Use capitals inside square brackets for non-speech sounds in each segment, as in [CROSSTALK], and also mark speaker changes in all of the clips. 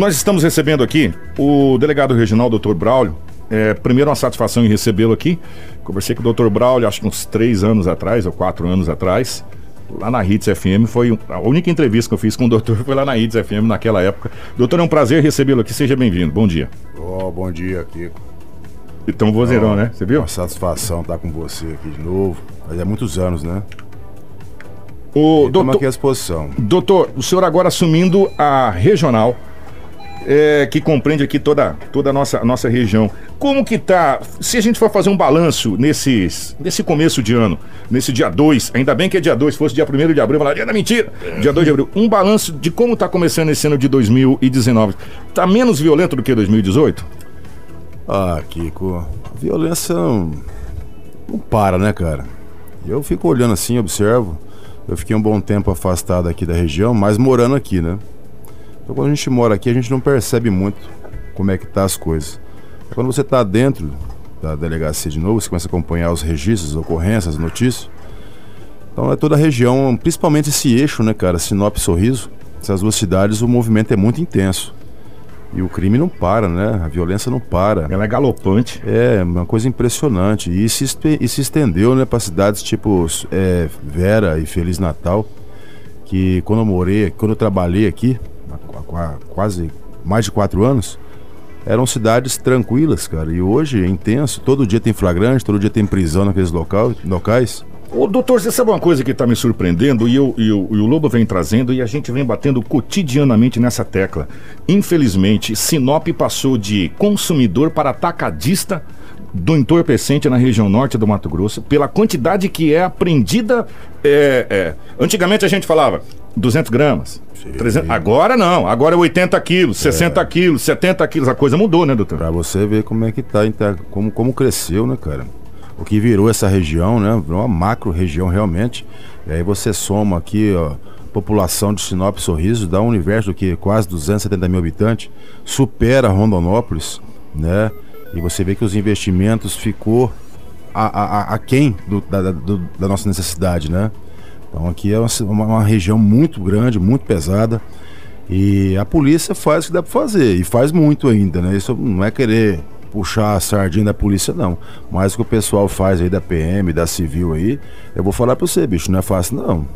Speaker 1: Nós estamos recebendo aqui o delegado regional, doutor Braulio. É, primeiro, uma satisfação em recebê-lo aqui. Conversei com o doutor Braulio, acho que uns três anos atrás, ou quatro anos atrás, lá na Hits FM. Foi a única entrevista que eu fiz com o doutor foi lá na Hits FM naquela época. Doutor, é um prazer recebê-lo aqui. Seja bem-vindo. Bom dia.
Speaker 2: Oh, bom dia, Kiko.
Speaker 1: Então, vozeirão, né? Você viu?
Speaker 2: Uma satisfação estar com você aqui de novo. Faz muitos anos, né?
Speaker 1: O doutor,
Speaker 2: aqui à exposição.
Speaker 1: Doutor, o senhor agora assumindo a regional, é, que compreende aqui toda, toda a nossa, nossa região. Como que tá, se a gente for fazer um balanço nesses, nesse começo de ano, nesse dia 2, ainda bem que é dia 2, fosse dia 1 de abril, falar dia da mentira, dia 2 de abril, um balanço de como tá começando esse ano de 2019. Tá menos violento do que 2018?
Speaker 2: Ah, Kiko, a violência não, não para, né, cara? Eu fico olhando assim, observo. Eu fiquei um bom tempo afastado aqui da região, mas morando aqui, né? Então quando a gente mora aqui, a gente não percebe muito como é que tá as coisas. Quando você está dentro da delegacia de novo, você começa a acompanhar os registros, ocorrências, notícias. Então é toda a região, principalmente esse eixo, né, cara? Sinop e Sorriso. Essas duas cidades, o movimento é muito intenso. E o crime não para, né? A violência não para.
Speaker 1: Ela é galopante.
Speaker 2: É, uma coisa impressionante. E se, e se estendeu, né, para cidades tipo é, Vera e Feliz Natal. Que quando eu morei, quando eu trabalhei aqui, quase mais de quatro anos, eram cidades tranquilas, cara. E hoje é intenso. Todo dia tem flagrante, todo dia tem prisão naqueles local, locais.
Speaker 1: Ô, doutor, você sabe uma coisa que está me surpreendendo e, eu, e, e o Lobo vem trazendo e a gente vem batendo cotidianamente nessa tecla. Infelizmente, Sinop passou de consumidor para atacadista do entorpecente na região norte do Mato Grosso, pela quantidade que é apreendida. É, é. Antigamente a gente falava 200 gramas, 300, agora não, agora é 80 quilos, 60 é. quilos, 70 quilos, a coisa mudou, né, doutor?
Speaker 2: Pra você ver como é que tá, como, como cresceu, né, cara? O que virou essa região, né? Virou uma macro região realmente. E aí você soma aqui, ó, população de Sinop Sorriso, dá um universo que quase 270 mil habitantes, supera Rondonópolis, né? E você vê que os investimentos ficou a, a, a quem do, da, do, da nossa necessidade, né? Então aqui é uma, uma, região muito grande, muito pesada. E a polícia faz o que dá para fazer, e faz muito ainda, né? Isso não é querer puxar a sardinha da polícia, não. Mas o que o pessoal faz aí da PM, da civil aí, eu vou falar para você, bicho, não é fácil, não.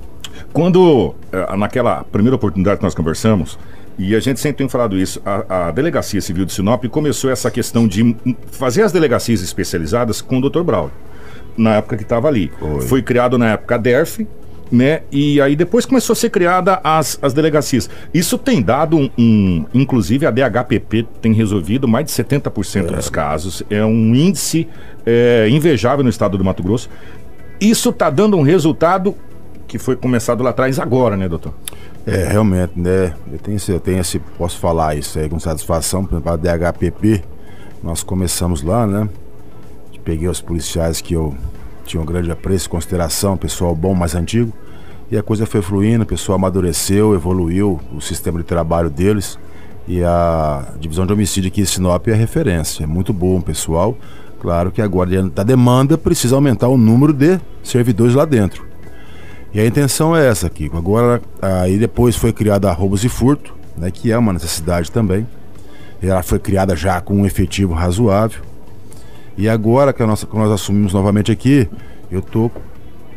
Speaker 1: Quando, eh, naquela primeira oportunidade que nós conversamos, e a gente sempre tem falado isso, a, a Delegacia Civil de Sinop começou essa questão de fazer as delegacias especializadas com o Dr. Braulio, na época que estava ali. Foi. Foi criado na época a DERF, né? E aí depois começou a ser criada as, as delegacias. Isso tem dado um, um inclusive a DHPP tem resolvido mais de 70% é. dos casos. É um índice é, invejável no estado do Mato Grosso. Isso está dando um resultado que foi começado lá atrás agora, né, doutor?
Speaker 2: É, realmente, né? Eu tenho, eu tenho esse, posso falar isso aí com satisfação, por exemplo, a DHPP, nós começamos lá, né? Peguei os policiais que eu tinha um grande apreço consideração, pessoal bom, mais antigo. E a coisa foi fluindo, o pessoal amadureceu, evoluiu o sistema de trabalho deles. E a divisão de homicídio aqui em Sinop é referência. É muito bom, pessoal. Claro que agora, diante da demanda, precisa aumentar o número de servidores lá dentro. E a intenção é essa aqui. Agora, aí depois foi criada a roubos e furto, né, que é uma necessidade também. Ela foi criada já com um efetivo razoável. E agora que, a nossa, que nós assumimos novamente aqui, eu estou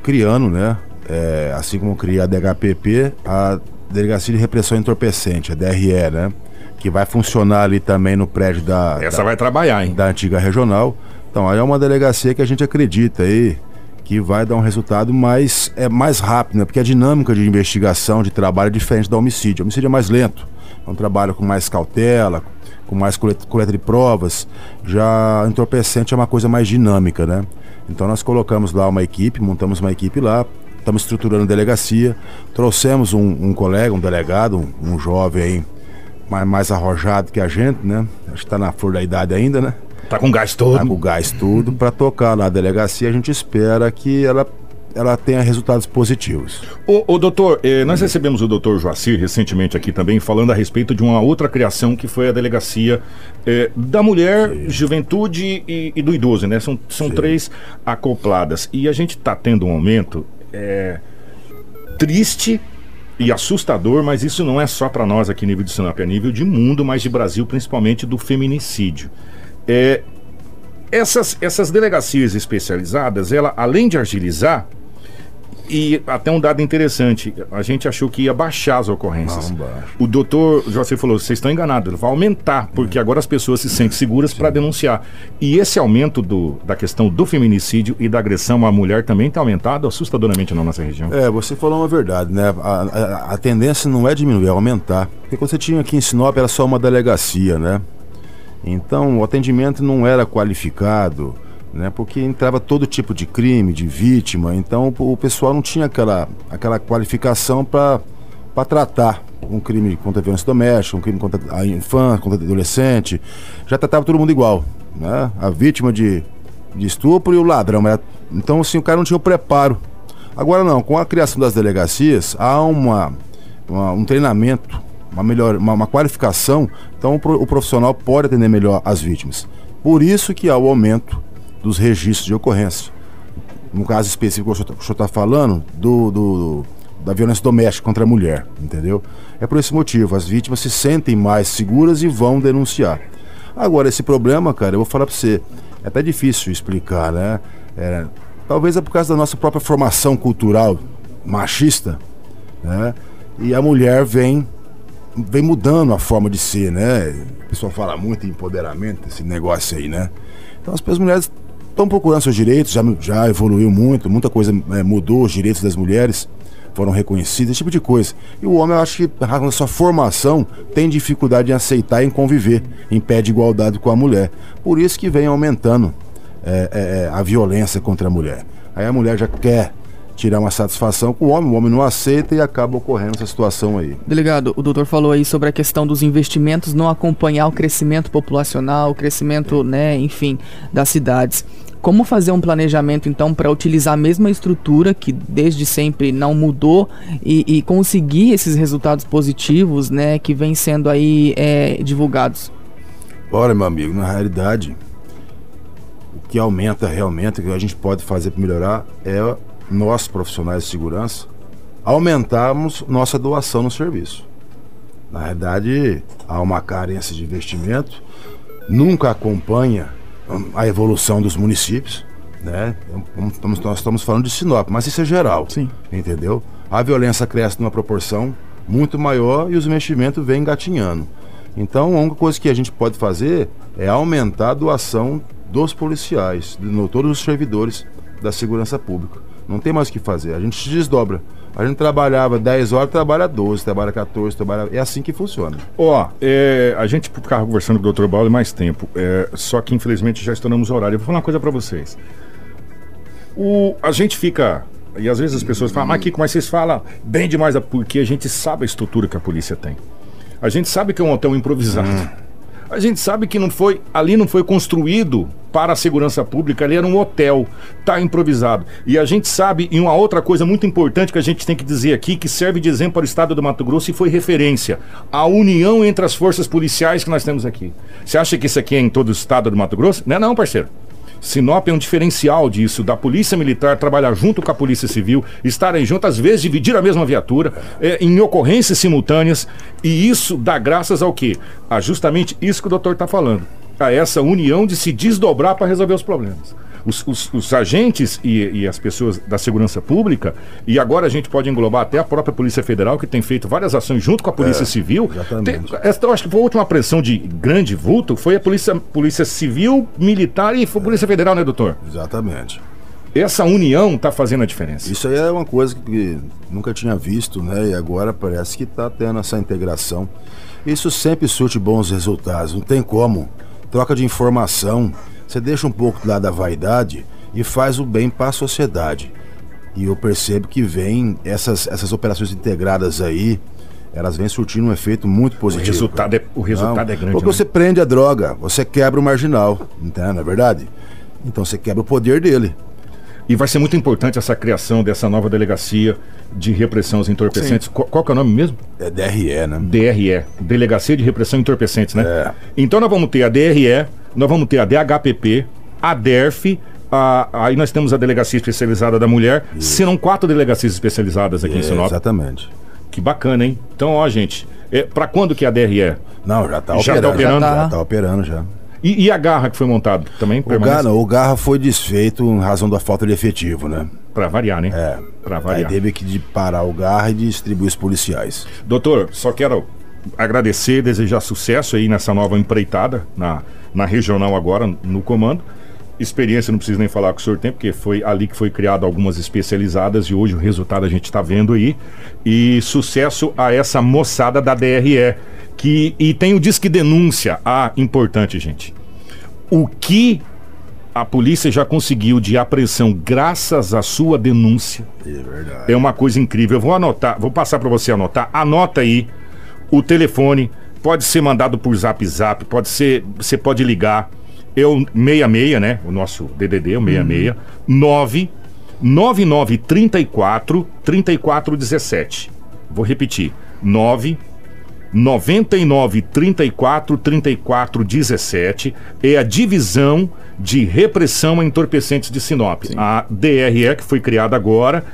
Speaker 2: criando, né? É, assim como criei a DHPP, a Delegacia de Repressão Entorpecente, a DRE, né? Que vai funcionar ali também no prédio da.
Speaker 1: Essa
Speaker 2: da,
Speaker 1: vai trabalhar, hein?
Speaker 2: Da antiga regional. Então, aí é uma delegacia que a gente acredita aí que vai dar um resultado mais, é, mais rápido, né? Porque a dinâmica de investigação, de trabalho é diferente do homicídio. O homicídio é mais lento. É um trabalho com mais cautela, com mais coleta de provas. Já entorpecente é uma coisa mais dinâmica, né? Então nós colocamos lá uma equipe, montamos uma equipe lá, estamos estruturando a delegacia, trouxemos um, um colega, um delegado, um, um jovem aí, mais, mais arrojado que a gente, né? Acho que está na flor da idade ainda, né?
Speaker 1: Tá com gás todo.
Speaker 2: Tá com gás tudo para tocar lá a delegacia. A gente espera que ela ela tenha resultados positivos.
Speaker 1: O, o doutor, eh, nós recebemos o doutor Joacir recentemente aqui também, falando a respeito de uma outra criação que foi a delegacia eh, da mulher, Sim. juventude e, e, do idoso, né? São, são três acopladas. E a gente está tendo um aumento eh, triste e assustador, mas isso não é só para nós aqui nível de Sinop, é nível de mundo, mas de Brasil, principalmente do feminicídio. É, essas, essas delegacias especializadas, ela, além de agilizar, e até um dado interessante, a gente achou que ia baixar as ocorrências.
Speaker 2: Não,
Speaker 1: o doutor José falou, vocês estão enganados, ele vai aumentar, porque agora as pessoas se sentem seguras para denunciar. E esse aumento do, da questão do feminicídio e da agressão à mulher também tem aumentado assustadoramente na nossa região.
Speaker 2: É, você falou uma verdade, né? A, a- a tendência não é diminuir, é aumentar. Porque quando você tinha aqui em Sinop era só uma delegacia, né? Então o atendimento não era qualificado, né? Porque entrava todo tipo de crime, de vítima. Então o pessoal não tinha aquela, aquela qualificação para tratar um crime contra a violência doméstica, um crime contra a infância, contra o adolescente. Já tratava todo mundo igual, né? A vítima de, de estupro e o ladrão. Então assim o cara não tinha o preparo. Agora não, com a criação das delegacias, há uma, uma- um treinamento, uma, melhor, uma, uma qualificação, então o profissional pode atender melhor as vítimas. Por isso que há o aumento dos registros de ocorrência. No caso específico que o senhor está falando, do, do- da violência doméstica contra a mulher, entendeu? É por esse motivo, as vítimas se sentem mais seguras e vão denunciar. Agora, esse problema, cara, eu vou falar para você, é até difícil explicar, né? É, talvez é por causa da nossa própria formação cultural machista, né? E a mulher vem vem mudando a forma de ser, né? O pessoal fala muito em empoderamento, esse negócio aí, né? Então as mulheres estão procurando seus direitos, já, já evoluiu muito, muita coisa é, mudou, os direitos das mulheres foram reconhecidos, esse tipo de coisa. E o homem, eu acho que na sua formação tem dificuldade em aceitar e em conviver, em pé de igualdade com a mulher. Por isso que vem aumentando é, é, é, a violência contra a mulher. Aí a mulher já quer tirar uma satisfação com o homem, o homem não aceita e acaba ocorrendo essa situação aí.
Speaker 3: Delegado, o doutor falou aí sobre a questão dos investimentos não acompanhar o crescimento populacional, o crescimento, né, enfim, das cidades. Como fazer um planejamento, então, para utilizar a mesma estrutura que desde sempre não mudou e, e conseguir esses resultados positivos, né, que vêm sendo aí é, divulgados?
Speaker 2: Olha, meu amigo, na realidade, o que aumenta realmente, o que a gente pode fazer para melhorar é nós, profissionais de segurança, aumentarmos nossa doação no serviço. Na realidade, há uma carência de investimento, nunca acompanha a evolução dos municípios, né? Estamos- nós estamos falando de Sinop, mas isso é geral.
Speaker 3: Sim.
Speaker 2: Entendeu? A violência cresce numa proporção muito maior e os investimentos vêm engatinhando. Então, a única coisa que a gente pode fazer é aumentar a doação dos policiais, de no- todos os servidores da segurança pública. Não tem mais o que fazer, a gente se desdobra. A gente trabalhava 10 horas, trabalha 12, trabalha 14, trabalha... é assim que funciona.
Speaker 1: Ó, é, a gente ficava conversando com o Dr. Paulo mais tempo, é, só que infelizmente já estouramos o horário. Eu vou falar uma coisa pra vocês. O, a gente fica. E às vezes as pessoas falam, mas Kiko, mas vocês falam bem demais, porque a gente sabe a estrutura que a polícia tem. A gente sabe que é um hotel improvisado. A gente sabe que não foi, ali não foi construído para a segurança pública, ali era um hotel, tá improvisado. E a gente sabe, e uma outra coisa muito importante que a gente tem que dizer aqui, que serve de exemplo para o estado do Mato Grosso e foi referência, a união entre as forças policiais que nós temos aqui. Você acha que isso aqui é em todo o estado do Mato Grosso? Não é não, parceiro. Sinop é um diferencial disso, da Polícia Militar trabalhar junto com a Polícia Civil, estarem juntos, às vezes dividir a mesma viatura, é, em ocorrências simultâneas, e isso dá graças ao quê? A justamente isso que o doutor está falando, a essa união de se desdobrar para resolver os problemas. Os, os- os agentes e, e as pessoas da segurança pública, e agora a gente pode englobar até a própria Polícia Federal, que tem feito várias ações junto com a Polícia Civil.
Speaker 2: exatamente.
Speaker 1: Tem- eu acho que foi a última pressão de grande vulto foi a polícia, polícia Civil, Militar e foi a Polícia Federal, né, doutor?
Speaker 2: Exatamente.
Speaker 1: Essa união está fazendo a diferença.
Speaker 2: Isso aí é uma coisa que nunca tinha visto, né? E agora parece que está tendo essa integração. Isso sempre surte bons resultados, não tem como. Troca de informação, você deixa um pouco do lado da vaidade e faz o bem para a sociedade. E eu percebo que vem essas, essas operações integradas aí, elas vêm surtindo um efeito muito
Speaker 1: O
Speaker 2: positivo.
Speaker 1: resultado, é, o resultado é grande.
Speaker 2: Porque
Speaker 1: né?
Speaker 2: você prende a droga, você quebra o marginal, entende? Não é verdade? Então você quebra o poder dele.
Speaker 1: E vai ser muito importante essa criação dessa nova delegacia de repressão aos entorpecentes. Qual, qual que é o nome mesmo?
Speaker 2: É DRE, né?
Speaker 1: DRE, Delegacia de Repressão Entorpecentes, né?
Speaker 2: É.
Speaker 1: Então nós vamos ter a DRE, nós vamos ter a DHPP, a DERF, a- aí nós temos a Delegacia Especializada da Mulher, serão quatro delegacias especializadas aqui em
Speaker 2: É,
Speaker 1: Sinop.
Speaker 2: exatamente.
Speaker 1: Que bacana, hein? Então, ó, gente, é, para quando que a DRE?
Speaker 2: Não, já tá
Speaker 1: Já tá
Speaker 2: operando.
Speaker 1: operando?
Speaker 2: Já
Speaker 3: Já
Speaker 2: tá operando já.
Speaker 1: E, e a garra que foi montado também?
Speaker 2: O Garra, o Garra foi desfeito em razão da falta de efetivo, né?
Speaker 1: Para variar, né?
Speaker 2: É.
Speaker 1: Para
Speaker 2: Aí
Speaker 1: variar.
Speaker 2: teve que parar o Garra e distribuir os policiais.
Speaker 1: Doutor, só quero agradecer, desejar sucesso aí nessa nova empreitada na, na regional agora, no comando. Experiência não preciso nem falar que o senhor tem, porque foi ali que foi criado algumas especializadas e hoje o resultado a gente está vendo aí. E sucesso a essa moçada da DRE. Que, e tem o Disque Denúncia. Ah, importante, gente. O que a polícia já conseguiu de apreensão graças à sua denúncia
Speaker 2: É verdade.
Speaker 1: é uma coisa incrível. Eu vou anotar, vou passar para você anotar. Anota aí o telefone. Pode ser mandado por Zap Zap, pode ser, você pode ligar. Eu 66, né? O nosso DDD, o 66 9 9934 3417. Vou repetir. 9 99 34 34 17 é a divisão de repressão a entorpecentes de Sinop. A DRE que foi criada agora,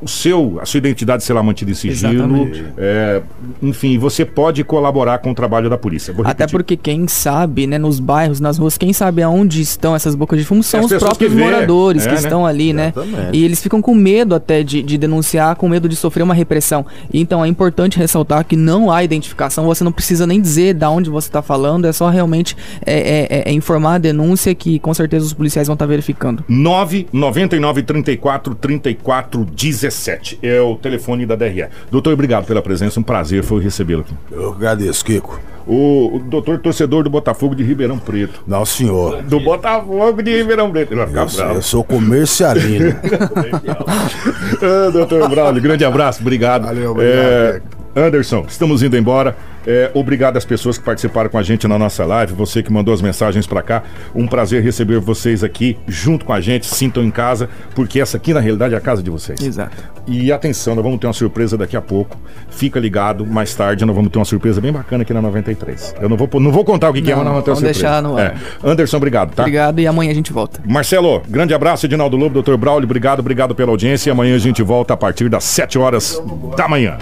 Speaker 1: o seu, a sua identidade será mantida em sigilo. Eh, enfim, você pode colaborar com o trabalho da polícia. Vou
Speaker 3: Até porque quem sabe, né, nos bairros, nas ruas, quem sabe aonde estão essas bocas de fumo são
Speaker 1: As
Speaker 3: os próprios
Speaker 1: que
Speaker 3: moradores
Speaker 1: é,
Speaker 3: que
Speaker 1: né?
Speaker 3: estão ali, né?
Speaker 2: Exatamente.
Speaker 3: E eles ficam com medo até de, de denunciar, com medo de sofrer uma repressão. Então é importante ressaltar que não há identificação, você não precisa nem dizer da onde você está falando, é só realmente é, é- é- é informar a denúncia que com certeza os policiais vão estar verificando.
Speaker 1: 9 99 34 34 17 é o telefone da DRE. Doutor, obrigado pela presença, um prazer foi recebê-lo aqui.
Speaker 2: Eu agradeço, Kiko.
Speaker 1: O, o doutor torcedor do Botafogo de Ribeirão Preto.
Speaker 2: Não, senhor.
Speaker 1: Do Botafogo de Ribeirão Preto. Ele vai ficar
Speaker 2: Eu, sou-
Speaker 1: bravo.
Speaker 2: eu sou comercialino.
Speaker 1: Ah, [LAUGHS] doutor Braulio, grande abraço, obrigado.
Speaker 2: Valeu, obrigado,
Speaker 1: É. Anderson, estamos indo embora. É, obrigado às pessoas que participaram com a gente na nossa live, você que mandou as mensagens pra cá. Um prazer receber vocês aqui junto com a gente. Sintam em casa, porque essa aqui na realidade é a casa de vocês.
Speaker 3: Exato.
Speaker 1: E atenção, nós vamos ter uma surpresa daqui a pouco. Fica ligado, mais tarde nós vamos ter uma surpresa bem bacana aqui na 93. Eu não vou, não vou contar o que, que é, mas
Speaker 3: Não,
Speaker 1: nós vamos ter uma
Speaker 3: vamos
Speaker 1: surpresa.
Speaker 3: deixar no ar.
Speaker 1: É. Anderson, obrigado, tá?
Speaker 3: Obrigado e amanhã a gente volta.
Speaker 1: Marcelo, grande abraço, Edinaldo Lobo, Dr. Braulio, obrigado, obrigado pela audiência. Amanhã a gente volta a partir das 7 horas da manhã.